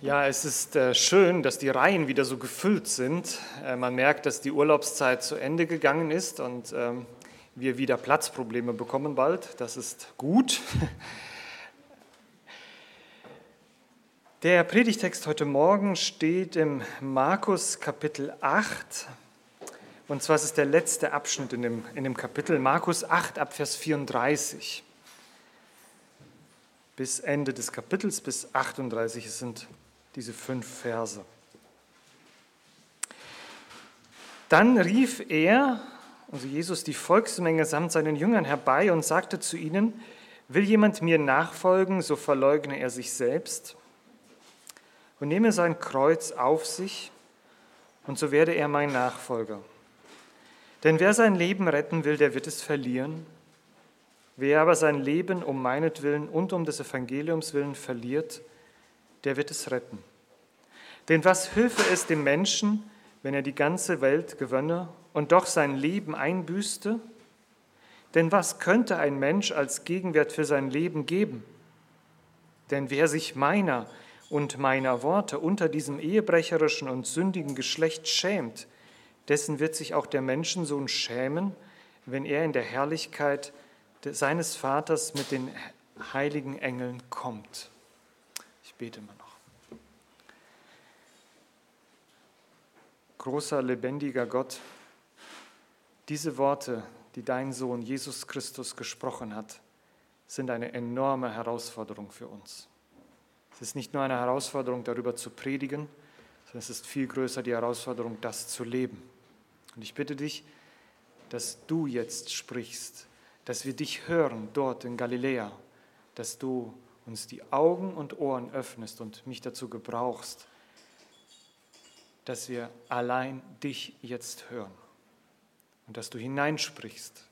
Ja, es ist äh, schön, dass die Reihen wieder so gefüllt sind. Äh, man merkt, dass die Urlaubszeit zu Ende gegangen ist und ähm, wir wieder Platzprobleme bekommen bald. Das ist gut. Der Predigtext heute Morgen steht im Markus Kapitel 8. Und zwar ist es der letzte Abschnitt in dem, in dem Kapitel, Markus 8 ab Vers 34 bis Ende des Kapitels, bis 38. Es sind diese fünf Verse. Dann rief er, also Jesus, die Volksmenge samt seinen Jüngern herbei und sagte zu ihnen, will jemand mir nachfolgen, so verleugne er sich selbst und nehme sein Kreuz auf sich, und so werde er mein Nachfolger. Denn wer sein Leben retten will, der wird es verlieren. Wer aber sein Leben um meinetwillen und um des Evangeliums willen verliert, der wird es retten. Denn was hülfe es dem Menschen, wenn er die ganze Welt gewönne und doch sein Leben einbüßte? Denn was könnte ein Mensch als Gegenwert für sein Leben geben? Denn wer sich meiner und meiner Worte unter diesem ehebrecherischen und sündigen Geschlecht schämt, dessen wird sich auch der Menschensohn schämen, wenn er in der Herrlichkeit seines Vaters mit den heiligen Engeln kommt. Bete mal noch. Großer, lebendiger Gott, diese Worte, die dein Sohn Jesus Christus gesprochen hat, sind eine enorme Herausforderung für uns. Es ist nicht nur eine Herausforderung, darüber zu predigen, sondern es ist viel größer die Herausforderung, das zu leben. Und ich bitte dich, dass du jetzt sprichst, dass wir dich hören dort in Galiläa, dass du uns die Augen und Ohren öffnest und mich dazu gebrauchst, dass wir allein dich jetzt hören und dass du hineinsprichst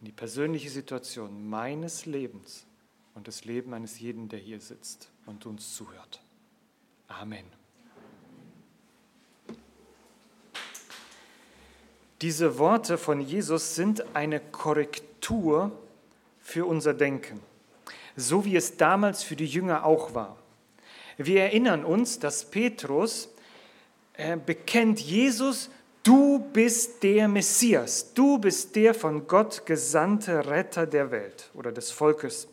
in die persönliche Situation meines Lebens und das Leben eines jeden, der hier sitzt und uns zuhört. Amen. Diese Worte von Jesus sind eine Korrektur für unser Denken, so wie es damals für die Jünger auch war. Wir erinnern uns, dass Petrus äh, bekennt Jesus, du bist der Messias, du bist der von Gott gesandte Retter der Welt oder des Volkes.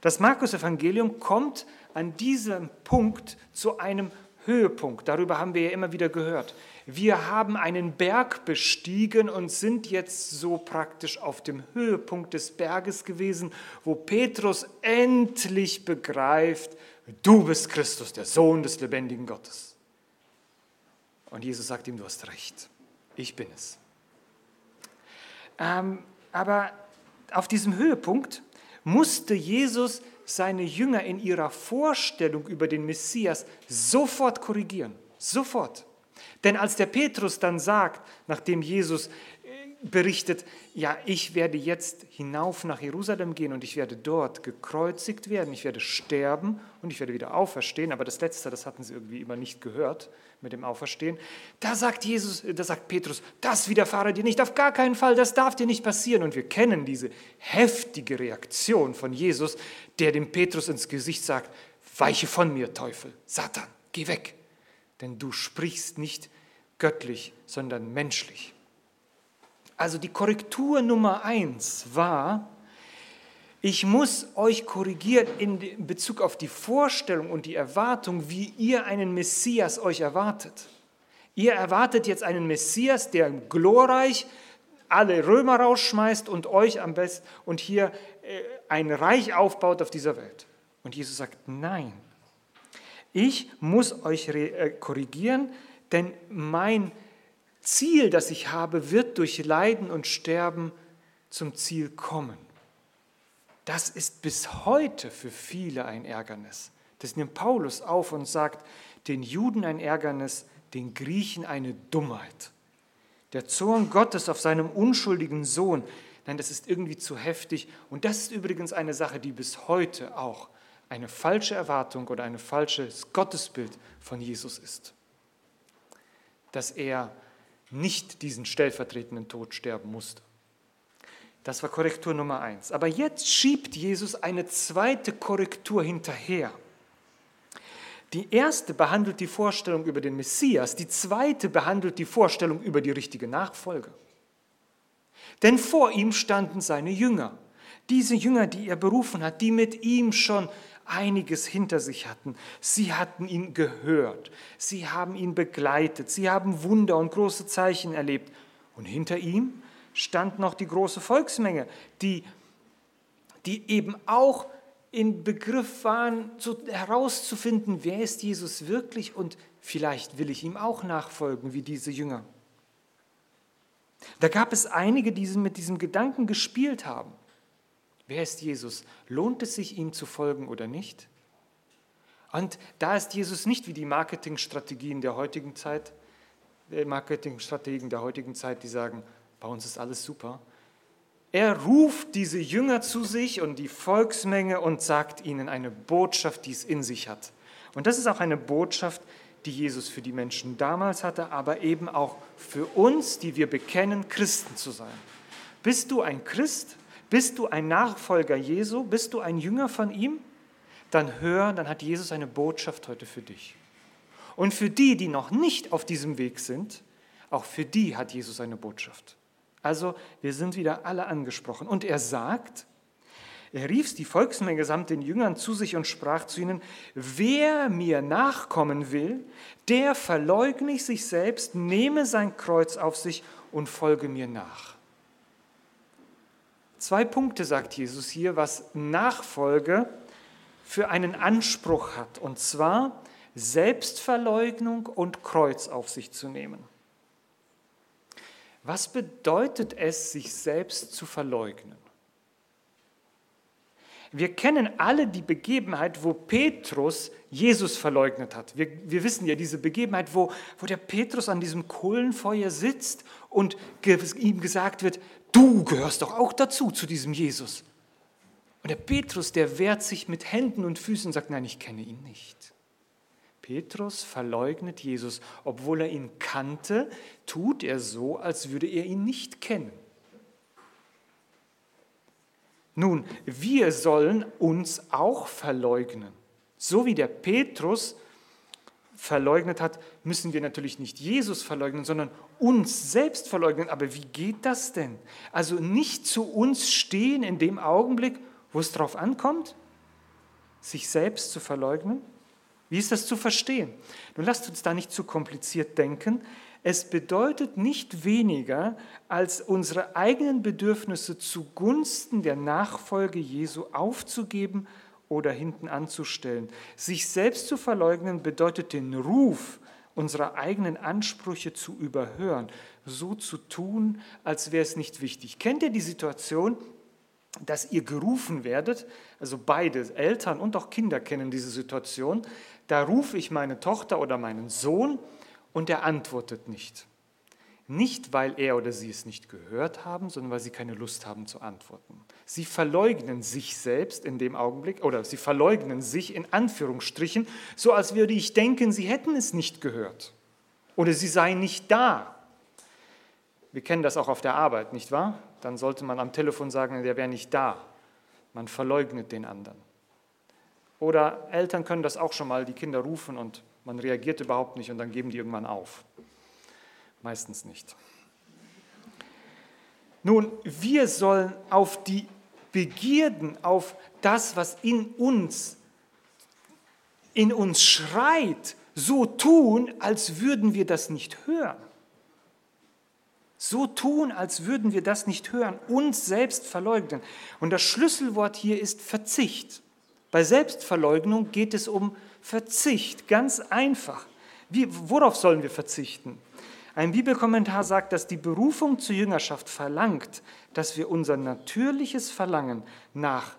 Das Markus-Evangelium kommt an diesem Punkt zu einem Höhepunkt. Darüber haben wir ja immer wieder gehört. Wir haben einen Berg bestiegen und sind jetzt so praktisch auf dem Höhepunkt des Berges gewesen, wo Petrus endlich begreift, du bist Christus, der Sohn des lebendigen Gottes. Und Jesus sagt ihm, du hast recht, ich bin es. Ähm, aber auf diesem Höhepunkt musste Jesus seine Jünger in ihrer Vorstellung über den Messias sofort korrigieren. Sofort. Denn als der Petrus dann sagt, nachdem Jesus berichtet, ja, ich werde jetzt hinauf nach Jerusalem gehen und ich werde dort gekreuzigt werden, ich werde sterben und ich werde wieder auferstehen, aber das Letzte, das hatten sie irgendwie immer nicht gehört mit dem Auferstehen. Da sagt Jesus, da sagt Petrus, das widerfahre dir nicht, auf gar keinen Fall, das darf dir nicht passieren. Und wir kennen diese heftige Reaktion von Jesus, der dem Petrus ins Gesicht sagt, weiche von mir, Teufel, Satan, geh weg, denn du sprichst nicht göttlich, sondern menschlich. Also die Korrektur Nummer eins war, ich muss euch korrigieren in Bezug auf die Vorstellung und die Erwartung, wie ihr einen Messias euch erwartet. Ihr erwartet jetzt einen Messias, der glorreich alle Römer rausschmeißt und euch am besten und hier äh, ein Reich aufbaut auf dieser Welt. Und Jesus sagt, nein, ich muss euch äh, korrigieren, denn mein Ziel, das ich habe, wird durch Leiden und Sterben zum Ziel kommen. Das ist bis heute für viele ein Ärgernis. Das nimmt Paulus auf und sagt, den Juden ein Ärgernis, den Griechen eine Dummheit. Der Zorn Gottes auf seinem unschuldigen Sohn, nein, das ist irgendwie zu heftig. Und das ist übrigens eine Sache, die bis heute auch eine falsche Erwartung oder ein falsches Gottesbild von Jesus ist. Dass er nicht diesen stellvertretenden Tod sterben musste. Das war Korrektur Nummer eins. Aber jetzt schiebt Jesus eine zweite Korrektur hinterher. Die erste behandelt die Vorstellung über den Messias, die zweite behandelt die Vorstellung über die richtige Nachfolge. Denn vor ihm standen seine Jünger, diese Jünger, die er berufen hat, die mit ihm schon einiges hinter sich hatten. Sie hatten ihn gehört, sie haben ihn begleitet, sie haben Wunder und große Zeichen erlebt. Und hinter ihm stand noch die große Volksmenge, die, die eben auch in Begriff waren, so herauszufinden, wer ist Jesus wirklich und vielleicht will ich ihm auch nachfolgen wie diese Jünger. Da gab es einige, die mit diesem Gedanken gespielt haben. Wer ist Jesus? Lohnt es sich, ihm zu folgen oder nicht? Und da ist Jesus nicht wie die Marketingstrategien der heutigen Zeit, die Marketingstrategen der heutigen Zeit, die sagen, bei uns ist alles super, er ruft diese Jünger zu sich und die Volksmenge und sagt ihnen eine Botschaft, die es in sich hat. Und das ist auch eine Botschaft, die Jesus für die Menschen damals hatte, aber eben auch für uns, die wir bekennen, Christen zu sein. Bist du ein Christ? Bist du ein Nachfolger Jesu? Bist du ein Jünger von ihm? Dann hör, dann hat Jesus eine Botschaft heute für dich. Und für die, die noch nicht auf diesem Weg sind, auch für die hat Jesus eine Botschaft. Also wir sind wieder alle angesprochen. Und er sagt, er rief die Volksmenge samt den Jüngern zu sich und sprach zu ihnen, wer mir nachkommen will, der verleugne ich sich selbst, nehme sein Kreuz auf sich und folge mir nach. Zwei Punkte sagt Jesus hier, was Nachfolge für einen Anspruch hat, und zwar Selbstverleugnung und Kreuz auf sich zu nehmen. Was bedeutet es, sich selbst zu verleugnen? Wir kennen alle die Begebenheit, wo Petrus Jesus verleugnet hat. Wir, wir wissen ja diese Begebenheit, wo, wo der Petrus an diesem Kohlenfeuer sitzt und ihm gesagt wird, du gehörst doch auch dazu, zu diesem Jesus. Und der Petrus, der wehrt sich mit Händen und Füßen und sagt, nein, ich kenne ihn nicht. Petrus verleugnet Jesus, obwohl er ihn kannte, tut er so, als würde er ihn nicht kennen. Nun, wir sollen uns auch verleugnen. So wie der Petrus verleugnet hat, müssen wir natürlich nicht Jesus verleugnen, sondern uns selbst verleugnen. Aber wie geht das denn? Also nicht zu uns stehen in dem Augenblick, wo es darauf ankommt, sich selbst zu verleugnen? Wie ist das zu verstehen? Nun lasst uns da nicht zu kompliziert denken. Es bedeutet nicht weniger, als unsere eigenen Bedürfnisse zugunsten der Nachfolge Jesu aufzugeben oder hinten anzustellen. Sich selbst zu verleugnen bedeutet den Ruf unserer eigenen Ansprüche zu überhören, so zu tun, als wäre es nicht wichtig. Kennt ihr die Situation, dass ihr gerufen werdet, also beide Eltern und auch Kinder kennen diese Situation, da rufe ich meine Tochter oder meinen Sohn und er antwortet nicht. Nicht, weil er oder sie es nicht gehört haben, sondern weil sie keine Lust haben zu antworten. Sie verleugnen sich selbst in dem Augenblick oder sie verleugnen sich in Anführungsstrichen, so als würde ich denken, sie hätten es nicht gehört oder sie seien nicht da. Wir kennen das auch auf der Arbeit, nicht wahr? Dann sollte man am Telefon sagen, der wäre nicht da. Man verleugnet den anderen. Oder Eltern können das auch schon mal, die Kinder rufen und man reagiert überhaupt nicht und dann geben die irgendwann auf. Meistens nicht. Nun, wir sollen auf die Begierden, auf das, was in uns, in uns schreit, so tun, als würden wir das nicht hören. So tun, als würden wir das nicht hören, uns selbst verleugnen. Und das Schlüsselwort hier ist Verzicht. Bei Selbstverleugnung geht es um Verzicht, ganz einfach. Wie, worauf sollen wir verzichten? Ein Bibelkommentar sagt, dass die Berufung zur Jüngerschaft verlangt, dass wir unser natürliches Verlangen nach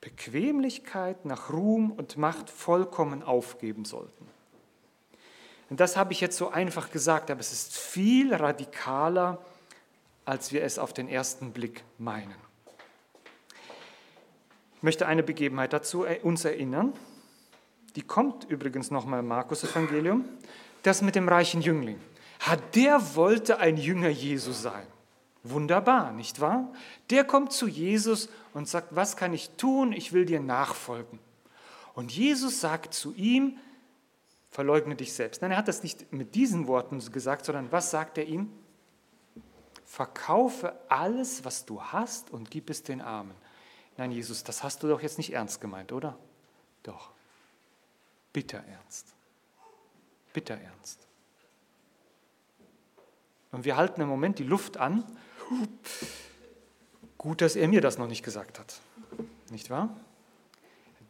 Bequemlichkeit, nach Ruhm und Macht vollkommen aufgeben sollten. Und das habe ich jetzt so einfach gesagt, aber es ist viel radikaler, als wir es auf den ersten Blick meinen möchte eine Begebenheit dazu uns erinnern. Die kommt übrigens nochmal im Markus-Evangelium. Das mit dem reichen Jüngling. Der wollte ein Jünger Jesu sein. Wunderbar, nicht wahr? Der kommt zu Jesus und sagt, was kann ich tun? Ich will dir nachfolgen. Und Jesus sagt zu ihm, verleugne dich selbst. Nein, er hat das nicht mit diesen Worten gesagt, sondern was sagt er ihm? Verkaufe alles, was du hast und gib es den Armen. Nein, Jesus, das hast du doch jetzt nicht ernst gemeint, oder? Doch. Bitter ernst. Bitter ernst. Und wir halten im Moment die Luft an. Gut, dass er mir das noch nicht gesagt hat. Nicht wahr?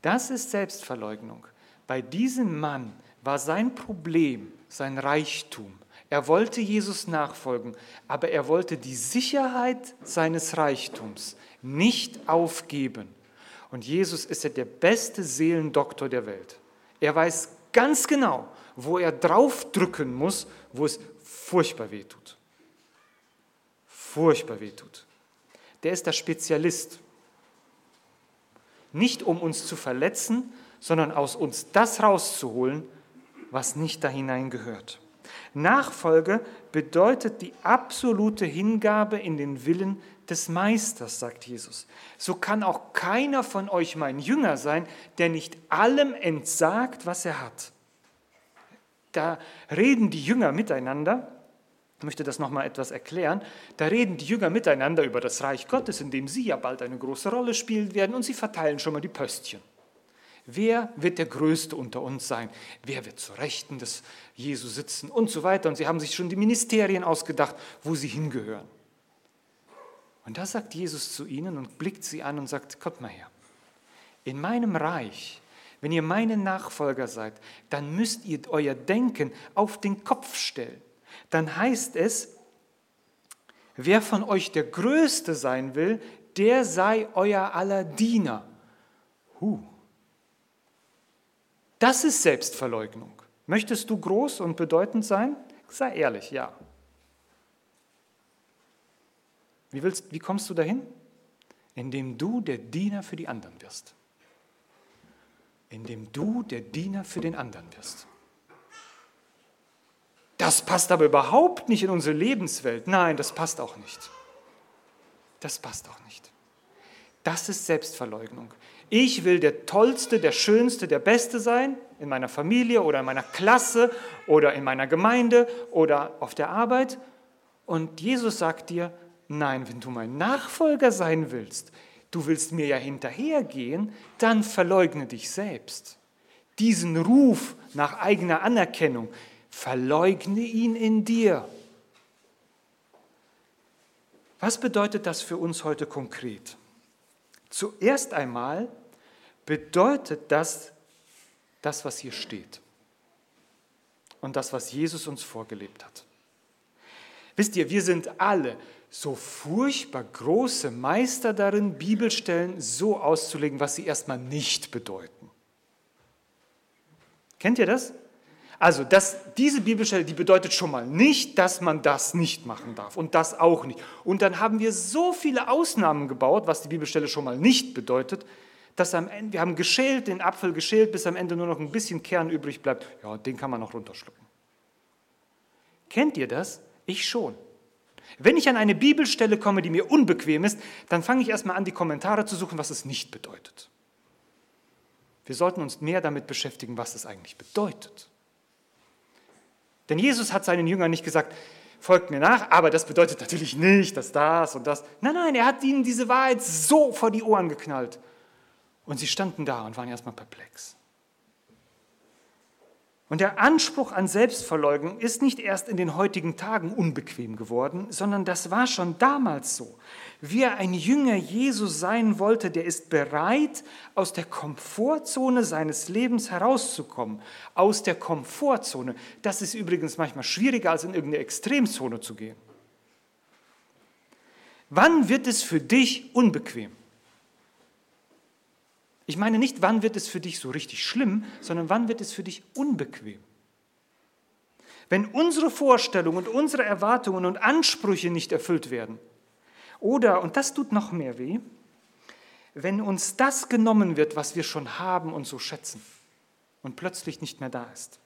Das ist Selbstverleugnung. Bei diesem Mann war sein Problem sein Reichtum. Er wollte Jesus nachfolgen, aber er wollte die Sicherheit seines Reichtums nicht aufgeben. Und Jesus ist ja der beste Seelendoktor der Welt. Er weiß ganz genau, wo er draufdrücken muss, wo es furchtbar weh tut. Furchtbar weh tut. Der ist der Spezialist. Nicht um uns zu verletzen, sondern aus uns das rauszuholen, was nicht da hineingehört. Nachfolge bedeutet die absolute Hingabe in den Willen des Meisters, sagt Jesus. So kann auch keiner von euch mein Jünger sein, der nicht allem entsagt, was er hat. Da reden die Jünger miteinander. Ich möchte das nochmal etwas erklären. Da reden die Jünger miteinander über das Reich Gottes, in dem sie ja bald eine große Rolle spielen werden, und sie verteilen schon mal die Pöstchen. Wer wird der Größte unter uns sein? Wer wird zur Rechten des Jesus sitzen und so weiter? Und sie haben sich schon die Ministerien ausgedacht, wo sie hingehören. Und da sagt Jesus zu ihnen und blickt sie an und sagt, kommt mal her. In meinem Reich, wenn ihr meine Nachfolger seid, dann müsst ihr euer Denken auf den Kopf stellen. Dann heißt es, wer von euch der Größte sein will, der sei euer aller Diener. Huh. Das ist Selbstverleugnung. Möchtest du groß und bedeutend sein? Sei ehrlich, ja. Wie, willst, wie kommst du dahin? Indem du der Diener für die anderen wirst. Indem du der Diener für den anderen wirst. Das passt aber überhaupt nicht in unsere Lebenswelt. Nein, das passt auch nicht. Das passt auch nicht. Das ist Selbstverleugnung. Ich will der Tollste, der Schönste, der Beste sein in meiner Familie oder in meiner Klasse oder in meiner Gemeinde oder auf der Arbeit. Und Jesus sagt dir, nein, wenn du mein Nachfolger sein willst, du willst mir ja hinterhergehen, dann verleugne dich selbst. Diesen Ruf nach eigener Anerkennung, verleugne ihn in dir. Was bedeutet das für uns heute konkret? Zuerst einmal bedeutet das das, was hier steht und das, was Jesus uns vorgelebt hat. Wisst ihr, wir sind alle so furchtbar große Meister darin, Bibelstellen so auszulegen, was sie erstmal nicht bedeuten. Kennt ihr das? Also das, diese Bibelstelle, die bedeutet schon mal nicht, dass man das nicht machen darf und das auch nicht. Und dann haben wir so viele Ausnahmen gebaut, was die Bibelstelle schon mal nicht bedeutet, dass am Ende, wir haben geschält, den Apfel geschält, bis am Ende nur noch ein bisschen Kern übrig bleibt. Ja, den kann man noch runterschlucken. Kennt ihr das? Ich schon. Wenn ich an eine Bibelstelle komme, die mir unbequem ist, dann fange ich erstmal an, die Kommentare zu suchen, was es nicht bedeutet. Wir sollten uns mehr damit beschäftigen, was es eigentlich bedeutet. Denn Jesus hat seinen Jüngern nicht gesagt, folgt mir nach, aber das bedeutet natürlich nicht, dass das und das. Nein, nein, er hat ihnen diese Wahrheit so vor die Ohren geknallt. Und sie standen da und waren erstmal perplex. Und der Anspruch an Selbstverleugnung ist nicht erst in den heutigen Tagen unbequem geworden, sondern das war schon damals so. Wer ein Jünger Jesu sein wollte, der ist bereit, aus der Komfortzone seines Lebens herauszukommen. Aus der Komfortzone. Das ist übrigens manchmal schwieriger, als in irgendeine Extremzone zu gehen. Wann wird es für dich unbequem? Ich meine nicht, wann wird es für dich so richtig schlimm, sondern wann wird es für dich unbequem. Wenn unsere Vorstellungen und unsere Erwartungen und Ansprüche nicht erfüllt werden, oder, und das tut noch mehr weh, wenn uns das genommen wird, was wir schon haben und so schätzen und plötzlich nicht mehr da ist.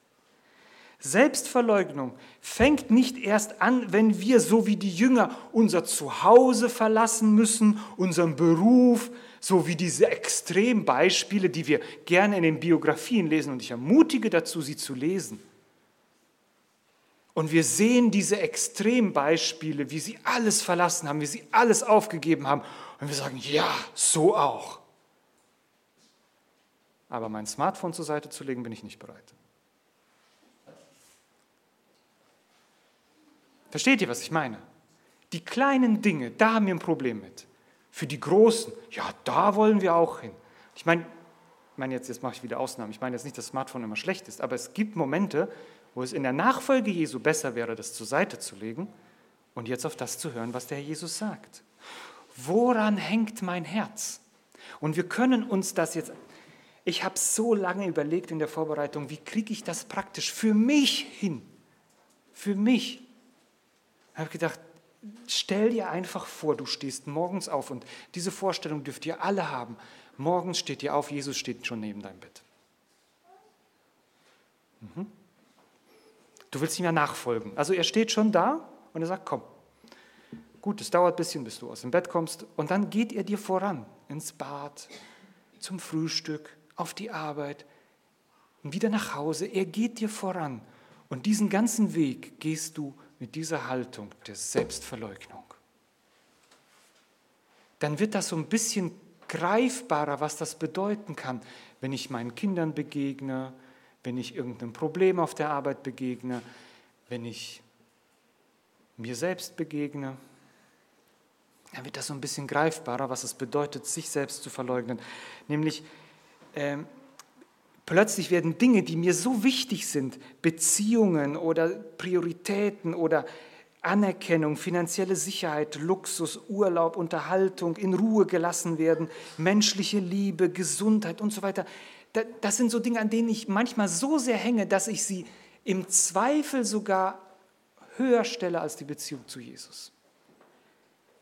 Selbstverleugnung fängt nicht erst an, wenn wir so wie die Jünger unser Zuhause verlassen müssen, unseren Beruf, so wie diese Extrembeispiele, die wir gerne in den Biografien lesen. Und ich ermutige dazu, sie zu lesen. Und wir sehen diese Extrembeispiele, wie sie alles verlassen haben, wie sie alles aufgegeben haben. Und wir sagen, ja, so auch. Aber mein Smartphone zur Seite zu legen, bin ich nicht bereit. Versteht ihr, was ich meine? Die kleinen Dinge, da haben wir ein Problem mit. Für die großen, ja, da wollen wir auch hin. Ich meine, ich meine jetzt, jetzt mache ich wieder Ausnahmen. Ich meine jetzt nicht, dass Smartphone immer schlecht ist, aber es gibt Momente, wo es in der Nachfolge Jesu besser wäre, das zur Seite zu legen und jetzt auf das zu hören, was der Herr Jesus sagt. Woran hängt mein Herz? Und wir können uns das jetzt, ich habe so lange überlegt in der Vorbereitung, wie kriege ich das praktisch für mich hin? Für mich. Ich habe gedacht, stell dir einfach vor, du stehst morgens auf und diese Vorstellung dürft ihr alle haben. Morgens steht ihr auf, Jesus steht schon neben deinem Bett. Mhm. Du willst ihm ja nachfolgen. Also er steht schon da und er sagt, komm. Gut, es dauert ein bisschen, bis du aus dem Bett kommst. Und dann geht er dir voran ins Bad, zum Frühstück, auf die Arbeit, wieder nach Hause. Er geht dir voran. Und diesen ganzen Weg gehst du mit dieser Haltung der Selbstverleugnung. Dann wird das so ein bisschen greifbarer, was das bedeuten kann, wenn ich meinen Kindern begegne, wenn ich irgendeinem Problem auf der Arbeit begegne, wenn ich mir selbst begegne, dann wird das so ein bisschen greifbarer, was es bedeutet, sich selbst zu verleugnen. Nämlich, äh, plötzlich werden Dinge, die mir so wichtig sind, Beziehungen oder Prioritäten oder Anerkennung, finanzielle Sicherheit, Luxus, Urlaub, Unterhaltung, in Ruhe gelassen werden, menschliche Liebe, Gesundheit und so weiter, das sind so Dinge, an denen ich manchmal so sehr hänge, dass ich sie im Zweifel sogar höher stelle als die Beziehung zu Jesus.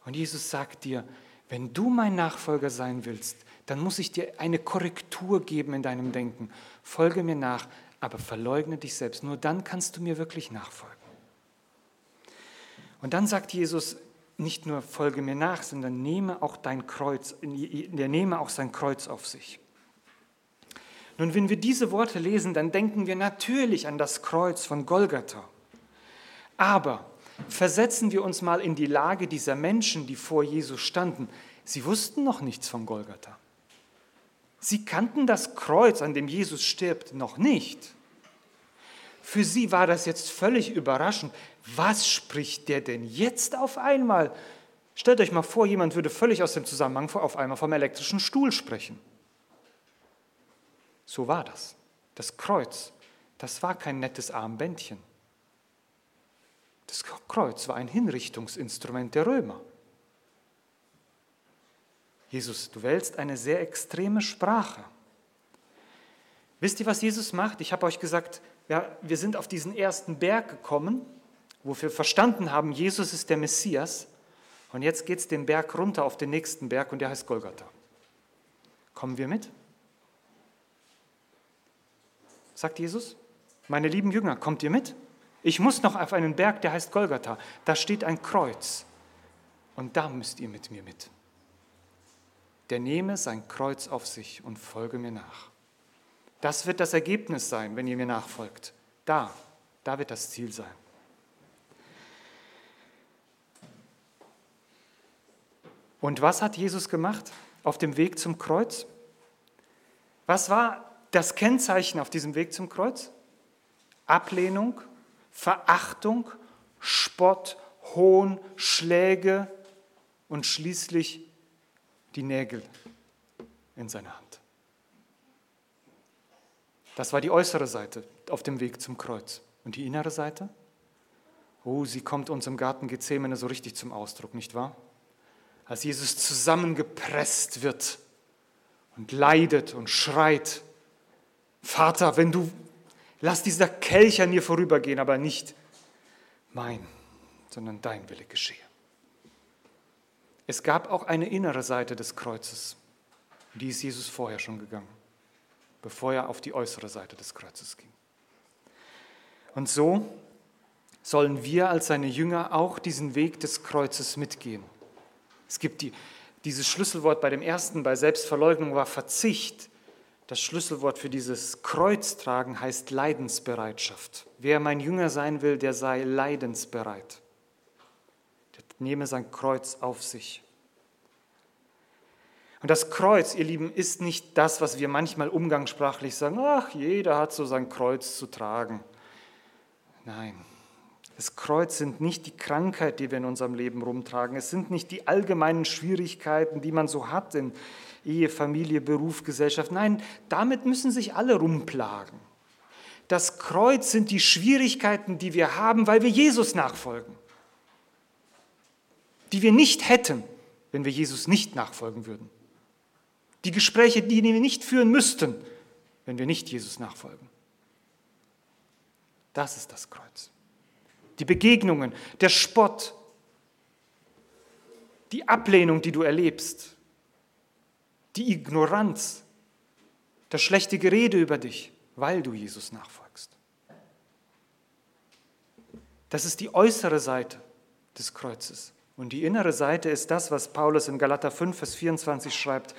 Und Jesus sagt dir, wenn du mein Nachfolger sein willst, dann muss ich dir eine Korrektur geben in deinem Denken. Folge mir nach, aber verleugne dich selbst. Nur dann kannst du mir wirklich nachfolgen. Und dann sagt Jesus nicht nur folge mir nach, sondern nehme auch dein Kreuz, er nehme auch sein Kreuz auf sich. Nun, wenn wir diese Worte lesen, dann denken wir natürlich an das Kreuz von Golgatha. Aber versetzen wir uns mal in die Lage dieser Menschen, die vor Jesus standen. Sie wussten noch nichts von Golgatha. Sie kannten das Kreuz, an dem Jesus stirbt, noch nicht. Für sie war das jetzt völlig überraschend. Was spricht der denn jetzt auf einmal? Stellt euch mal vor, jemand würde völlig aus dem Zusammenhang auf einmal vom elektrischen Stuhl sprechen. So war das. Das Kreuz, das war kein nettes Armbändchen. Das Kreuz war ein Hinrichtungsinstrument der Römer. Jesus, du wählst eine sehr extreme Sprache. Wisst ihr, was Jesus macht? Ich habe euch gesagt, ja, wir sind auf diesen ersten Berg gekommen, wo wir verstanden haben, Jesus ist der Messias. Und jetzt geht es den Berg runter auf den nächsten Berg und der heißt Golgatha. Kommen wir mit? Sagt Jesus. Meine lieben Jünger, kommt ihr mit? Ich muss noch auf einen Berg, der heißt Golgatha. Da steht ein Kreuz. Und da müsst ihr mit mir mit. Der nehme sein Kreuz auf sich und folge mir nach. Das wird das Ergebnis sein, wenn ihr mir nachfolgt. Da, da wird das Ziel sein. Und was hat Jesus gemacht auf dem Weg zum Kreuz? Was war das Kennzeichen auf diesem Weg zum Kreuz? Ablehnung, Verachtung, Spott, Hohn, Schläge und schließlich die Nägel in seiner Hand. Das war die äußere Seite auf dem Weg zum Kreuz. Und die innere Seite? Oh, sie kommt uns im Garten Gethsemane so richtig zum Ausdruck, nicht wahr? Als Jesus zusammengepresst wird und leidet und schreit Vater, wenn du, lass dieser Kelch an mir vorübergehen, aber nicht mein, sondern dein Wille geschehe. Es gab auch eine innere Seite des Kreuzes, die ist Jesus vorher schon gegangen, bevor er auf die äußere Seite des Kreuzes ging. Und so sollen wir als seine Jünger auch diesen Weg des Kreuzes mitgehen. Es gibt die, Dieses Schlüsselwort bei dem ersten, bei Selbstverleugnung, war Verzicht. Das Schlüsselwort für dieses Kreuztragen heißt Leidensbereitschaft. Wer mein Jünger sein will, der sei leidensbereit. Der nehme sein Kreuz auf sich. Und das Kreuz, ihr Lieben, ist nicht das, was wir manchmal umgangssprachlich sagen, ach, jeder hat so sein Kreuz zu tragen. Nein, das Kreuz sind nicht die Krankheit, die wir in unserem Leben rumtragen. Es sind nicht die allgemeinen Schwierigkeiten, die man so hat in Ehe, Familie, Beruf, Gesellschaft. Nein, damit müssen sich alle rumplagen. Das Kreuz sind die Schwierigkeiten, die wir haben, weil wir Jesus nachfolgen. Die wir nicht hätten, wenn wir Jesus nicht nachfolgen würden. Die Gespräche, die wir nicht führen müssten, wenn wir nicht Jesus nachfolgen. Das ist das Kreuz. Die Begegnungen, der Spott, die Ablehnung, die du erlebst, die Ignoranz, das schlechte Gerede über dich, weil du Jesus nachfolgst. Das ist die äußere Seite des Kreuzes. Und die innere Seite ist das, was Paulus in Galater 5, Vers 24 schreibt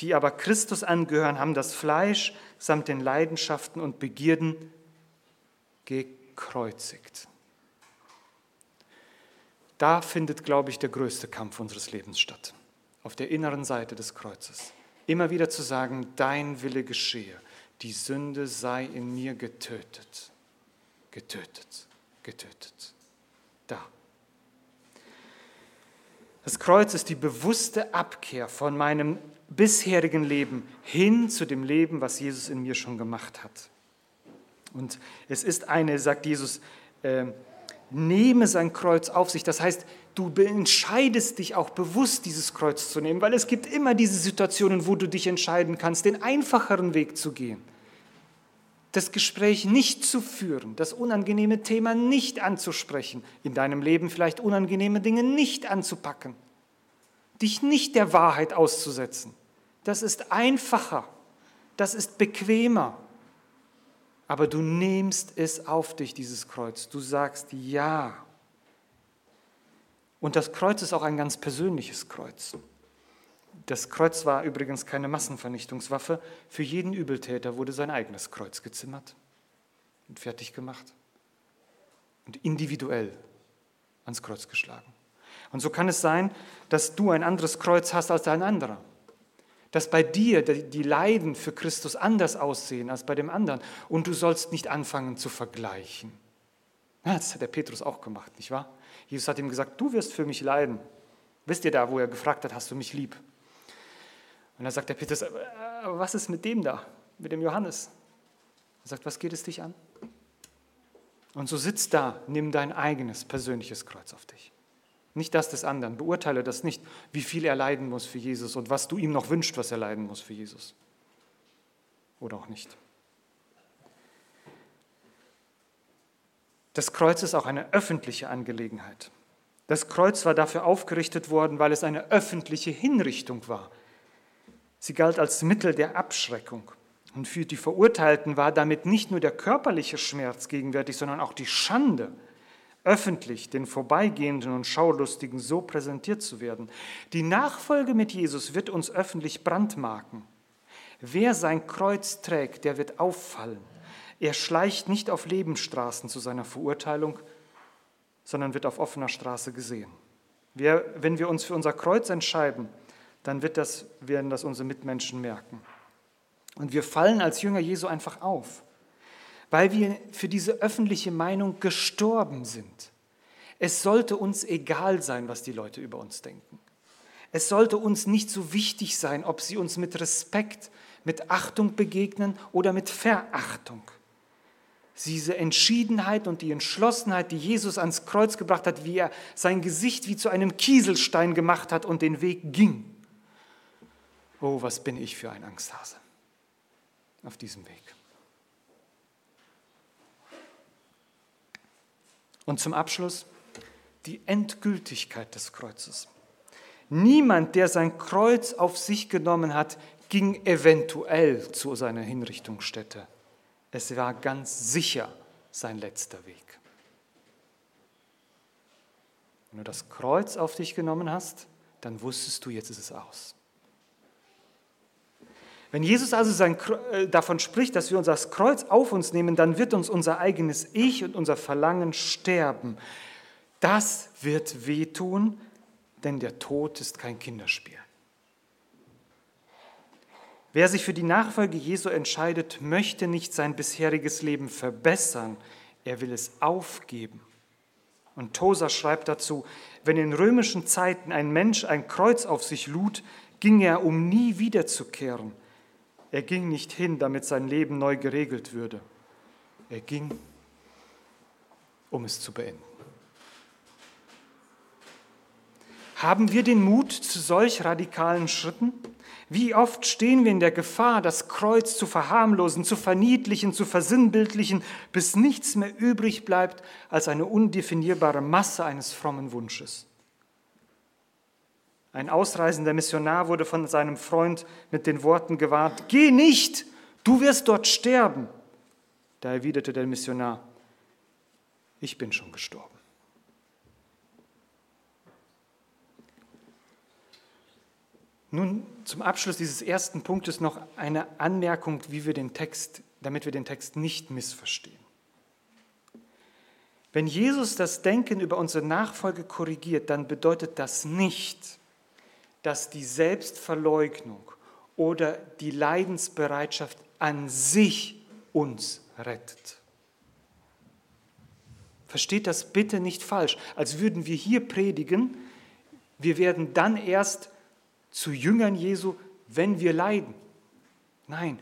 die aber Christus angehören, haben das Fleisch samt den Leidenschaften und Begierden gekreuzigt. Da findet, glaube ich, der größte Kampf unseres Lebens statt, auf der inneren Seite des Kreuzes. Immer wieder zu sagen, dein Wille geschehe, die Sünde sei in mir getötet, getötet, getötet. Da. Das Kreuz ist die bewusste Abkehr von meinem bisherigen Leben hin zu dem Leben, was Jesus in mir schon gemacht hat. Und es ist eine, sagt Jesus, äh, nehme sein Kreuz auf sich. Das heißt, du entscheidest dich auch bewusst, dieses Kreuz zu nehmen, weil es gibt immer diese Situationen, wo du dich entscheiden kannst, den einfacheren Weg zu gehen. Das Gespräch nicht zu führen, das unangenehme Thema nicht anzusprechen, in deinem Leben vielleicht unangenehme Dinge nicht anzupacken, dich nicht der Wahrheit auszusetzen. Das ist einfacher, das ist bequemer. Aber du nimmst es auf dich, dieses Kreuz. Du sagst ja. Und das Kreuz ist auch ein ganz persönliches Kreuz. Das Kreuz war übrigens keine Massenvernichtungswaffe. Für jeden Übeltäter wurde sein eigenes Kreuz gezimmert und fertig gemacht und individuell ans Kreuz geschlagen. Und so kann es sein, dass du ein anderes Kreuz hast als ein anderer dass bei dir die Leiden für Christus anders aussehen als bei dem anderen. Und du sollst nicht anfangen zu vergleichen. das hat der Petrus auch gemacht, nicht wahr? Jesus hat ihm gesagt, du wirst für mich leiden. Wisst ihr da, wo er gefragt hat, hast du mich lieb? Und dann sagt der Petrus, aber was ist mit dem da, mit dem Johannes? Er sagt, was geht es dich an? Und so sitz da, nimm dein eigenes persönliches Kreuz auf dich. Nicht das des anderen. Beurteile das nicht, wie viel er leiden muss für Jesus und was du ihm noch wünschst, was er leiden muss für Jesus. Oder auch nicht. Das Kreuz ist auch eine öffentliche Angelegenheit. Das Kreuz war dafür aufgerichtet worden, weil es eine öffentliche Hinrichtung war. Sie galt als Mittel der Abschreckung. Und für die Verurteilten war damit nicht nur der körperliche Schmerz gegenwärtig, sondern auch die Schande öffentlich den Vorbeigehenden und Schaulustigen so präsentiert zu werden. Die Nachfolge mit Jesus wird uns öffentlich brandmarken. Wer sein Kreuz trägt, der wird auffallen. Er schleicht nicht auf Lebensstraßen zu seiner Verurteilung, sondern wird auf offener Straße gesehen. Wir, wenn wir uns für unser Kreuz entscheiden, dann wird das, werden das unsere Mitmenschen merken. Und wir fallen als Jünger Jesu einfach auf weil wir für diese öffentliche Meinung gestorben sind. Es sollte uns egal sein, was die Leute über uns denken. Es sollte uns nicht so wichtig sein, ob sie uns mit Respekt, mit Achtung begegnen oder mit Verachtung. Diese Entschiedenheit und die Entschlossenheit, die Jesus ans Kreuz gebracht hat, wie er sein Gesicht wie zu einem Kieselstein gemacht hat und den Weg ging. Oh, was bin ich für ein Angsthase auf diesem Weg. Und zum Abschluss die Endgültigkeit des Kreuzes. Niemand, der sein Kreuz auf sich genommen hat, ging eventuell zu seiner Hinrichtungsstätte. Es war ganz sicher sein letzter Weg. Wenn du das Kreuz auf dich genommen hast, dann wusstest du, jetzt ist es aus. Wenn Jesus also sein, äh, davon spricht, dass wir uns das Kreuz auf uns nehmen, dann wird uns unser eigenes Ich und unser Verlangen sterben. Das wird wehtun, denn der Tod ist kein Kinderspiel. Wer sich für die Nachfolge Jesu entscheidet, möchte nicht sein bisheriges Leben verbessern, er will es aufgeben. Und Tosa schreibt dazu, wenn in römischen Zeiten ein Mensch ein Kreuz auf sich lud, ging er, um nie wiederzukehren. Er ging nicht hin, damit sein Leben neu geregelt würde. Er ging, um es zu beenden. Haben wir den Mut zu solch radikalen Schritten? Wie oft stehen wir in der Gefahr, das Kreuz zu verharmlosen, zu verniedlichen, zu versinnbildlichen, bis nichts mehr übrig bleibt als eine undefinierbare Masse eines frommen Wunsches. Ein ausreisender Missionar wurde von seinem Freund mit den Worten gewarnt, Geh nicht, du wirst dort sterben. Da erwiderte der Missionar, ich bin schon gestorben. Nun zum Abschluss dieses ersten Punktes noch eine Anmerkung, wie wir den Text, damit wir den Text nicht missverstehen. Wenn Jesus das Denken über unsere Nachfolge korrigiert, dann bedeutet das nicht, dass die Selbstverleugnung oder die Leidensbereitschaft an sich uns rettet. Versteht das bitte nicht falsch, als würden wir hier predigen, wir werden dann erst zu Jüngern Jesu, wenn wir leiden. Nein,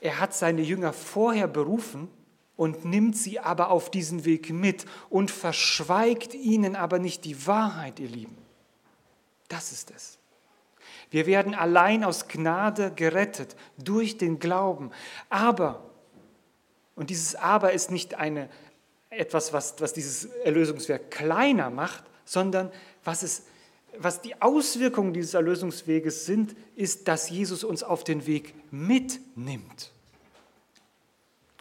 er hat seine Jünger vorher berufen und nimmt sie aber auf diesen Weg mit und verschweigt ihnen aber nicht die Wahrheit, ihr Lieben. Das ist es. Wir werden allein aus Gnade gerettet durch den Glauben. Aber, und dieses Aber ist nicht eine, etwas, was, was dieses Erlösungswerk kleiner macht, sondern was, es, was die Auswirkungen dieses Erlösungsweges sind, ist, dass Jesus uns auf den Weg mitnimmt.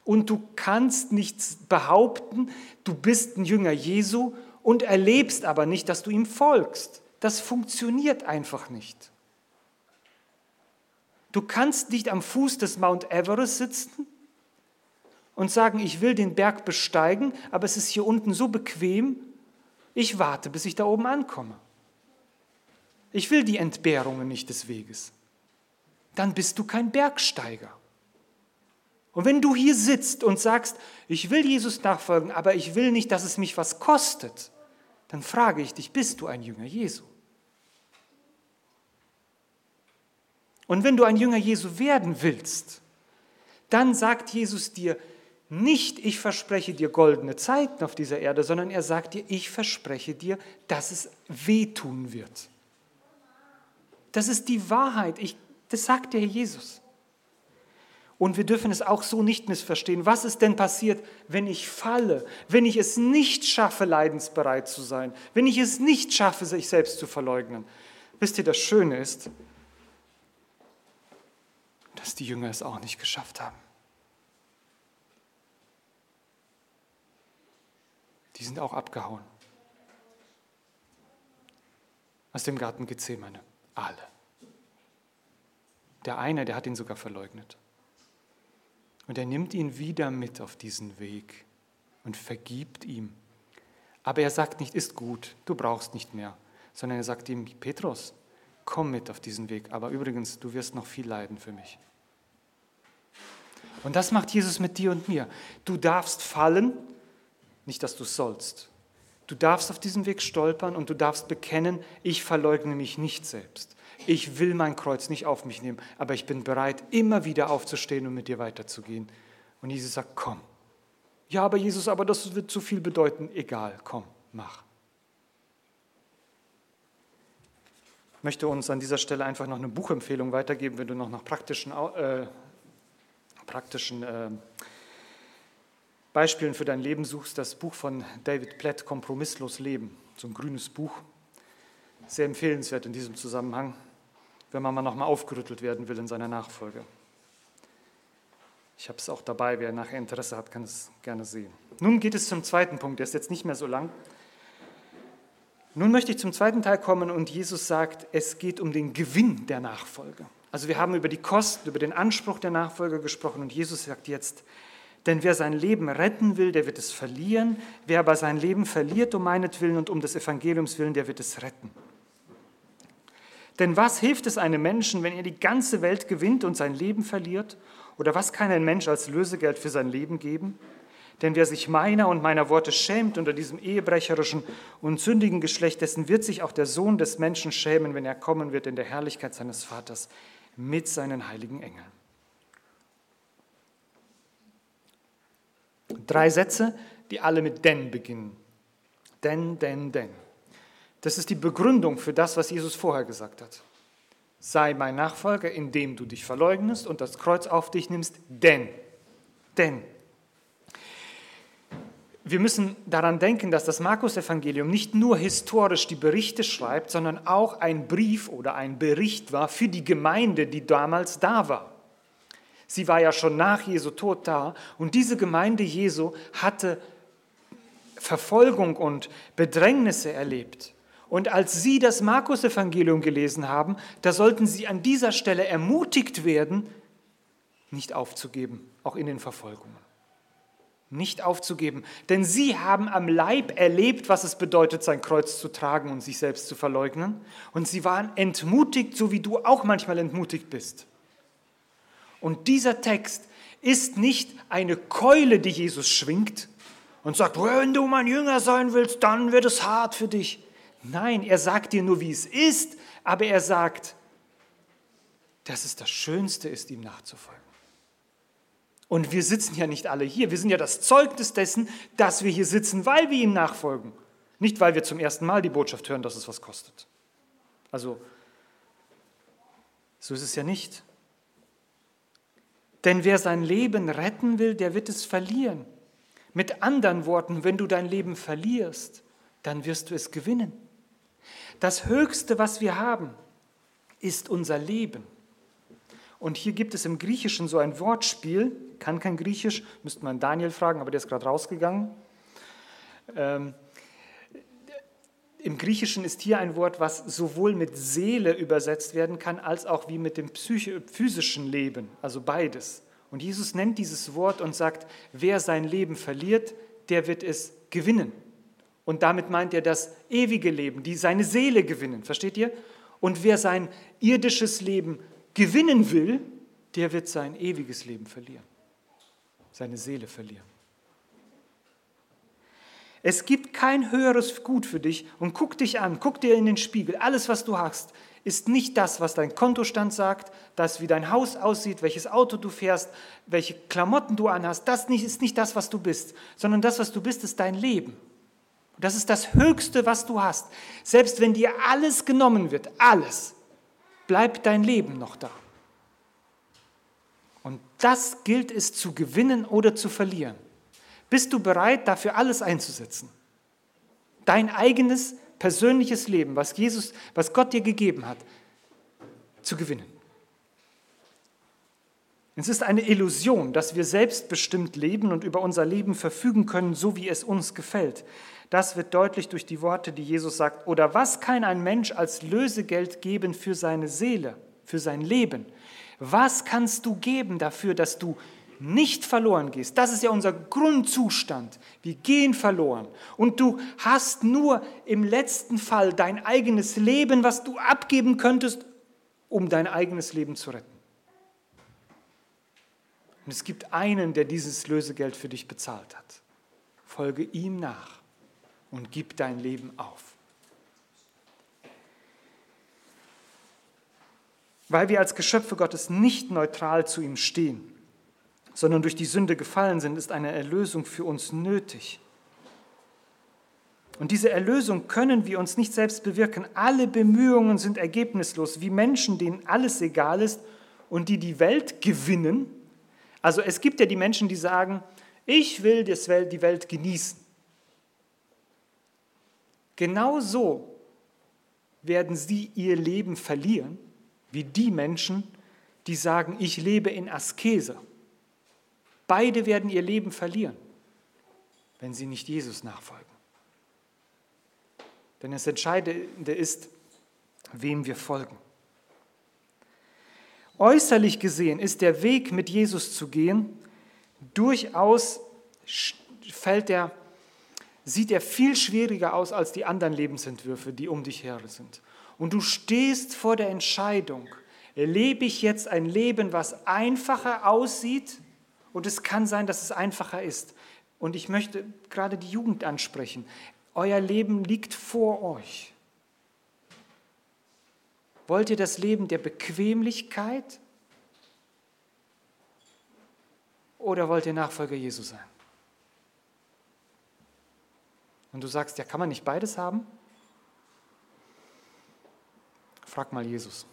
Und du kannst nicht behaupten, du bist ein Jünger Jesu und erlebst aber nicht, dass du ihm folgst. Das funktioniert einfach nicht. Du kannst nicht am Fuß des Mount Everest sitzen und sagen, ich will den Berg besteigen, aber es ist hier unten so bequem, ich warte, bis ich da oben ankomme. Ich will die Entbehrungen nicht des Weges. Dann bist du kein Bergsteiger. Und wenn du hier sitzt und sagst, ich will Jesus nachfolgen, aber ich will nicht, dass es mich was kostet, dann frage ich dich, bist du ein Jünger Jesu? Und wenn du ein Jünger Jesu werden willst, dann sagt Jesus dir nicht, ich verspreche dir goldene Zeiten auf dieser Erde, sondern er sagt dir, ich verspreche dir, dass es wehtun wird. Das ist die Wahrheit. Ich, das sagt der Herr Jesus. Und wir dürfen es auch so nicht missverstehen. Was ist denn passiert, wenn ich falle, wenn ich es nicht schaffe, leidensbereit zu sein, wenn ich es nicht schaffe, sich selbst zu verleugnen? Wisst ihr, das Schöne ist, dass die Jünger es auch nicht geschafft haben. Die sind auch abgehauen. Aus dem Garten Gethsemane. Alle. Der eine, der hat ihn sogar verleugnet. Und er nimmt ihn wieder mit auf diesen Weg und vergibt ihm. Aber er sagt nicht, ist gut, du brauchst nicht mehr, sondern er sagt ihm, Petrus, komm mit auf diesen Weg. Aber übrigens, du wirst noch viel leiden für mich. Und das macht Jesus mit dir und mir. Du darfst fallen, nicht dass du sollst. Du darfst auf diesem Weg stolpern und du darfst bekennen, ich verleugne mich nicht selbst. Ich will mein Kreuz nicht auf mich nehmen, aber ich bin bereit, immer wieder aufzustehen und mit dir weiterzugehen. Und Jesus sagt, komm. Ja, aber Jesus, aber das wird zu viel bedeuten. Egal, komm, mach. Ich möchte uns an dieser Stelle einfach noch eine Buchempfehlung weitergeben, wenn du noch nach praktischen äh, praktischen äh, Beispielen für dein Leben suchst, das Buch von David Platt, Kompromisslos Leben, so ein grünes Buch. Sehr empfehlenswert in diesem Zusammenhang, wenn man mal nochmal aufgerüttelt werden will in seiner Nachfolge. Ich habe es auch dabei, wer nachher Interesse hat, kann es gerne sehen. Nun geht es zum zweiten Punkt, der ist jetzt nicht mehr so lang. Nun möchte ich zum zweiten Teil kommen und Jesus sagt, es geht um den Gewinn der Nachfolge. Also wir haben über die Kosten, über den Anspruch der Nachfolge gesprochen und Jesus sagt jetzt, denn wer sein Leben retten will, der wird es verlieren. Wer aber sein Leben verliert um meinetwillen und um des Evangeliums willen, der wird es retten. Denn was hilft es einem Menschen, wenn er die ganze Welt gewinnt und sein Leben verliert? Oder was kann ein Mensch als Lösegeld für sein Leben geben? Denn wer sich meiner und meiner Worte schämt unter diesem ehebrecherischen und sündigen Geschlecht, dessen wird sich auch der Sohn des Menschen schämen, wenn er kommen wird in der Herrlichkeit seines Vaters mit seinen heiligen Engeln. Drei Sätze, die alle mit denn beginnen. Denn, denn, denn. Das ist die Begründung für das, was Jesus vorher gesagt hat. Sei mein Nachfolger, indem du dich verleugnest und das Kreuz auf dich nimmst, denn, denn. Wir müssen daran denken, dass das Markus-Evangelium nicht nur historisch die Berichte schreibt, sondern auch ein Brief oder ein Bericht war für die Gemeinde, die damals da war. Sie war ja schon nach Jesu Tod da und diese Gemeinde Jesu hatte Verfolgung und Bedrängnisse erlebt. Und als sie das Markus-Evangelium gelesen haben, da sollten sie an dieser Stelle ermutigt werden, nicht aufzugeben, auch in den Verfolgungen nicht aufzugeben. Denn sie haben am Leib erlebt, was es bedeutet, sein Kreuz zu tragen und sich selbst zu verleugnen. Und sie waren entmutigt, so wie du auch manchmal entmutigt bist. Und dieser Text ist nicht eine Keule, die Jesus schwingt und sagt, wenn du mein Jünger sein willst, dann wird es hart für dich. Nein, er sagt dir nur, wie es ist, aber er sagt, dass es das Schönste ist, ihm nachzufolgen. Und wir sitzen ja nicht alle hier. Wir sind ja das Zeugnis dessen, dass wir hier sitzen, weil wir ihm nachfolgen. Nicht, weil wir zum ersten Mal die Botschaft hören, dass es was kostet. Also, so ist es ja nicht. Denn wer sein Leben retten will, der wird es verlieren. Mit anderen Worten, wenn du dein Leben verlierst, dann wirst du es gewinnen. Das Höchste, was wir haben, ist unser Leben. Und hier gibt es im Griechischen so ein Wortspiel, kann kein Griechisch, müsste man Daniel fragen, aber der ist gerade rausgegangen. Ähm, Im Griechischen ist hier ein Wort, was sowohl mit Seele übersetzt werden kann, als auch wie mit dem physischen Leben, also beides. Und Jesus nennt dieses Wort und sagt, wer sein Leben verliert, der wird es gewinnen. Und damit meint er das ewige Leben, die seine Seele gewinnen, versteht ihr? Und wer sein irdisches Leben gewinnen will, der wird sein ewiges Leben verlieren, seine Seele verlieren. Es gibt kein höheres Gut für dich und guck dich an, guck dir in den Spiegel. Alles, was du hast, ist nicht das, was dein Kontostand sagt, das, wie dein Haus aussieht, welches Auto du fährst, welche Klamotten du anhast. Das ist nicht das, was du bist, sondern das, was du bist, ist dein Leben. Das ist das Höchste, was du hast. Selbst wenn dir alles genommen wird, alles, bleibt dein Leben noch da. Und das gilt es zu gewinnen oder zu verlieren. Bist du bereit, dafür alles einzusetzen? Dein eigenes persönliches Leben, was Jesus, was Gott dir gegeben hat, zu gewinnen. Es ist eine Illusion, dass wir selbstbestimmt leben und über unser Leben verfügen können, so wie es uns gefällt. Das wird deutlich durch die Worte, die Jesus sagt. Oder was kann ein Mensch als Lösegeld geben für seine Seele, für sein Leben? Was kannst du geben dafür, dass du nicht verloren gehst? Das ist ja unser Grundzustand. Wir gehen verloren. Und du hast nur im letzten Fall dein eigenes Leben, was du abgeben könntest, um dein eigenes Leben zu retten. Und es gibt einen, der dieses Lösegeld für dich bezahlt hat. Folge ihm nach und gib dein Leben auf. Weil wir als Geschöpfe Gottes nicht neutral zu ihm stehen, sondern durch die Sünde gefallen sind, ist eine Erlösung für uns nötig. Und diese Erlösung können wir uns nicht selbst bewirken. Alle Bemühungen sind ergebnislos, wie Menschen, denen alles egal ist und die die Welt gewinnen. Also es gibt ja die Menschen, die sagen, ich will die Welt genießen. Genauso werden sie ihr Leben verlieren, wie die Menschen, die sagen, ich lebe in Askese. Beide werden ihr Leben verlieren, wenn sie nicht Jesus nachfolgen. Denn das Entscheidende ist, wem wir folgen. Äußerlich gesehen ist der Weg, mit Jesus zu gehen, durchaus fällt er, sieht er viel schwieriger aus als die anderen Lebensentwürfe, die um dich her sind. Und du stehst vor der Entscheidung, lebe ich jetzt ein Leben, was einfacher aussieht? Und es kann sein, dass es einfacher ist. Und ich möchte gerade die Jugend ansprechen. Euer Leben liegt vor euch. Wollt ihr das Leben der Bequemlichkeit oder wollt ihr Nachfolger Jesu sein? Und du sagst, ja, kann man nicht beides haben? Frag mal Jesus.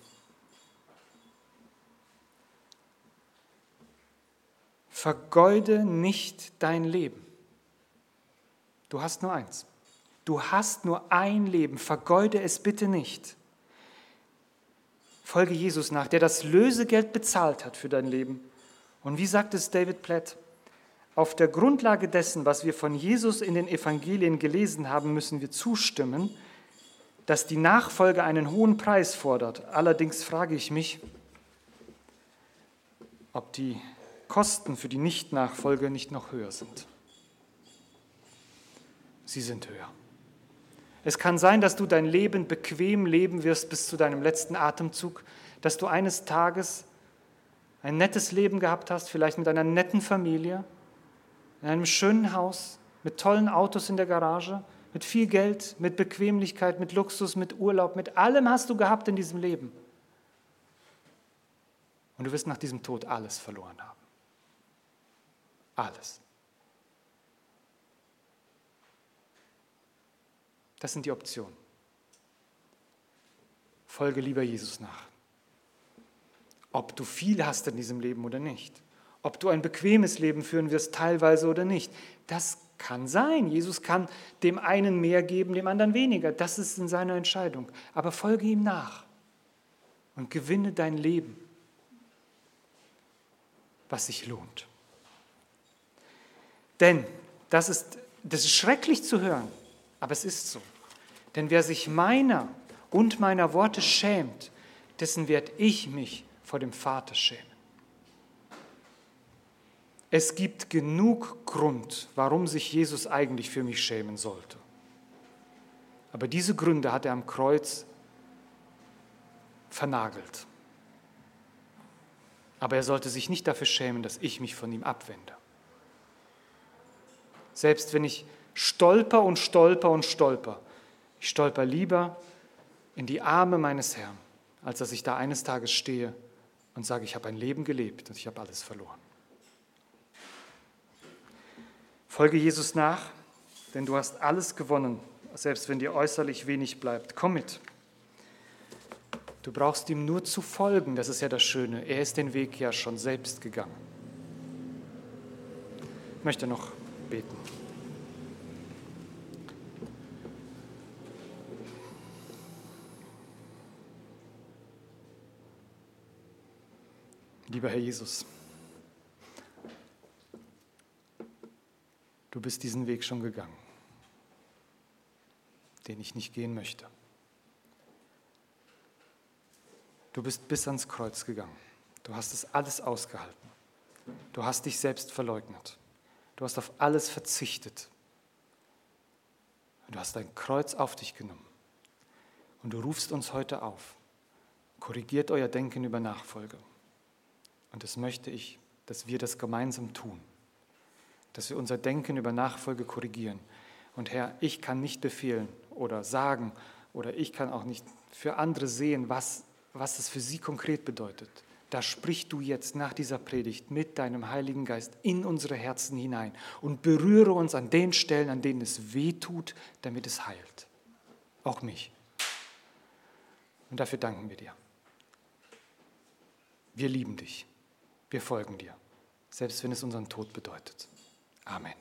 Vergeude nicht dein Leben. Du hast nur eins. Du hast nur ein Leben. Vergeude es bitte nicht. Folge Jesus nach, der das Lösegeld bezahlt hat für dein Leben. Und wie sagt es David Platt? Auf der Grundlage dessen, was wir von Jesus in den Evangelien gelesen haben, müssen wir zustimmen, dass die Nachfolge einen hohen Preis fordert. Allerdings frage ich mich, ob die Kosten für die Nichtnachfolge nicht noch höher sind. Sie sind höher. Es kann sein, dass du dein Leben bequem leben wirst bis zu deinem letzten Atemzug, dass du eines Tages ein nettes Leben gehabt hast, vielleicht mit einer netten Familie, in einem schönen Haus, mit tollen Autos in der Garage, mit viel Geld, mit Bequemlichkeit, mit Luxus, mit Urlaub, mit allem hast du gehabt in diesem Leben. Und du wirst nach diesem Tod alles verloren haben. Alles. Das sind die Optionen. Folge lieber Jesus nach. Ob du viel hast in diesem Leben oder nicht. Ob du ein bequemes Leben führen wirst, teilweise oder nicht. Das kann sein. Jesus kann dem einen mehr geben, dem anderen weniger. Das ist in seiner Entscheidung. Aber folge ihm nach und gewinne dein Leben, was sich lohnt. Denn das ist, das ist schrecklich zu hören, aber es ist so. Denn wer sich meiner und meiner Worte schämt, dessen werde ich mich vor dem Vater schämen. Es gibt genug Grund, warum sich Jesus eigentlich für mich schämen sollte. Aber diese Gründe hat er am Kreuz vernagelt. Aber er sollte sich nicht dafür schämen, dass ich mich von ihm abwende. Selbst wenn ich stolper und stolper und stolper, ich stolper lieber in die Arme meines Herrn, als dass ich da eines Tages stehe und sage, ich habe ein Leben gelebt und ich habe alles verloren. Folge Jesus nach, denn du hast alles gewonnen, selbst wenn dir äußerlich wenig bleibt. Komm mit. Du brauchst ihm nur zu folgen, das ist ja das Schöne. Er ist den Weg ja schon selbst gegangen. Ich möchte noch beten. Lieber Herr Jesus, du bist diesen Weg schon gegangen, den ich nicht gehen möchte. Du bist bis ans Kreuz gegangen. Du hast es alles ausgehalten. Du hast dich selbst verleugnet. Du hast auf alles verzichtet. Du hast dein Kreuz auf dich genommen. Und du rufst uns heute auf. Korrigiert euer Denken über Nachfolge. Und das möchte ich, dass wir das gemeinsam tun. Dass wir unser Denken über Nachfolge korrigieren. Und Herr, ich kann nicht befehlen oder sagen oder ich kann auch nicht für andere sehen, was, was es für sie konkret bedeutet da sprichst du jetzt nach dieser Predigt mit deinem Heiligen Geist in unsere Herzen hinein und berühre uns an den Stellen, an denen es weh tut, damit es heilt. Auch mich. Und dafür danken wir dir. Wir lieben dich. Wir folgen dir, selbst wenn es unseren Tod bedeutet. Amen.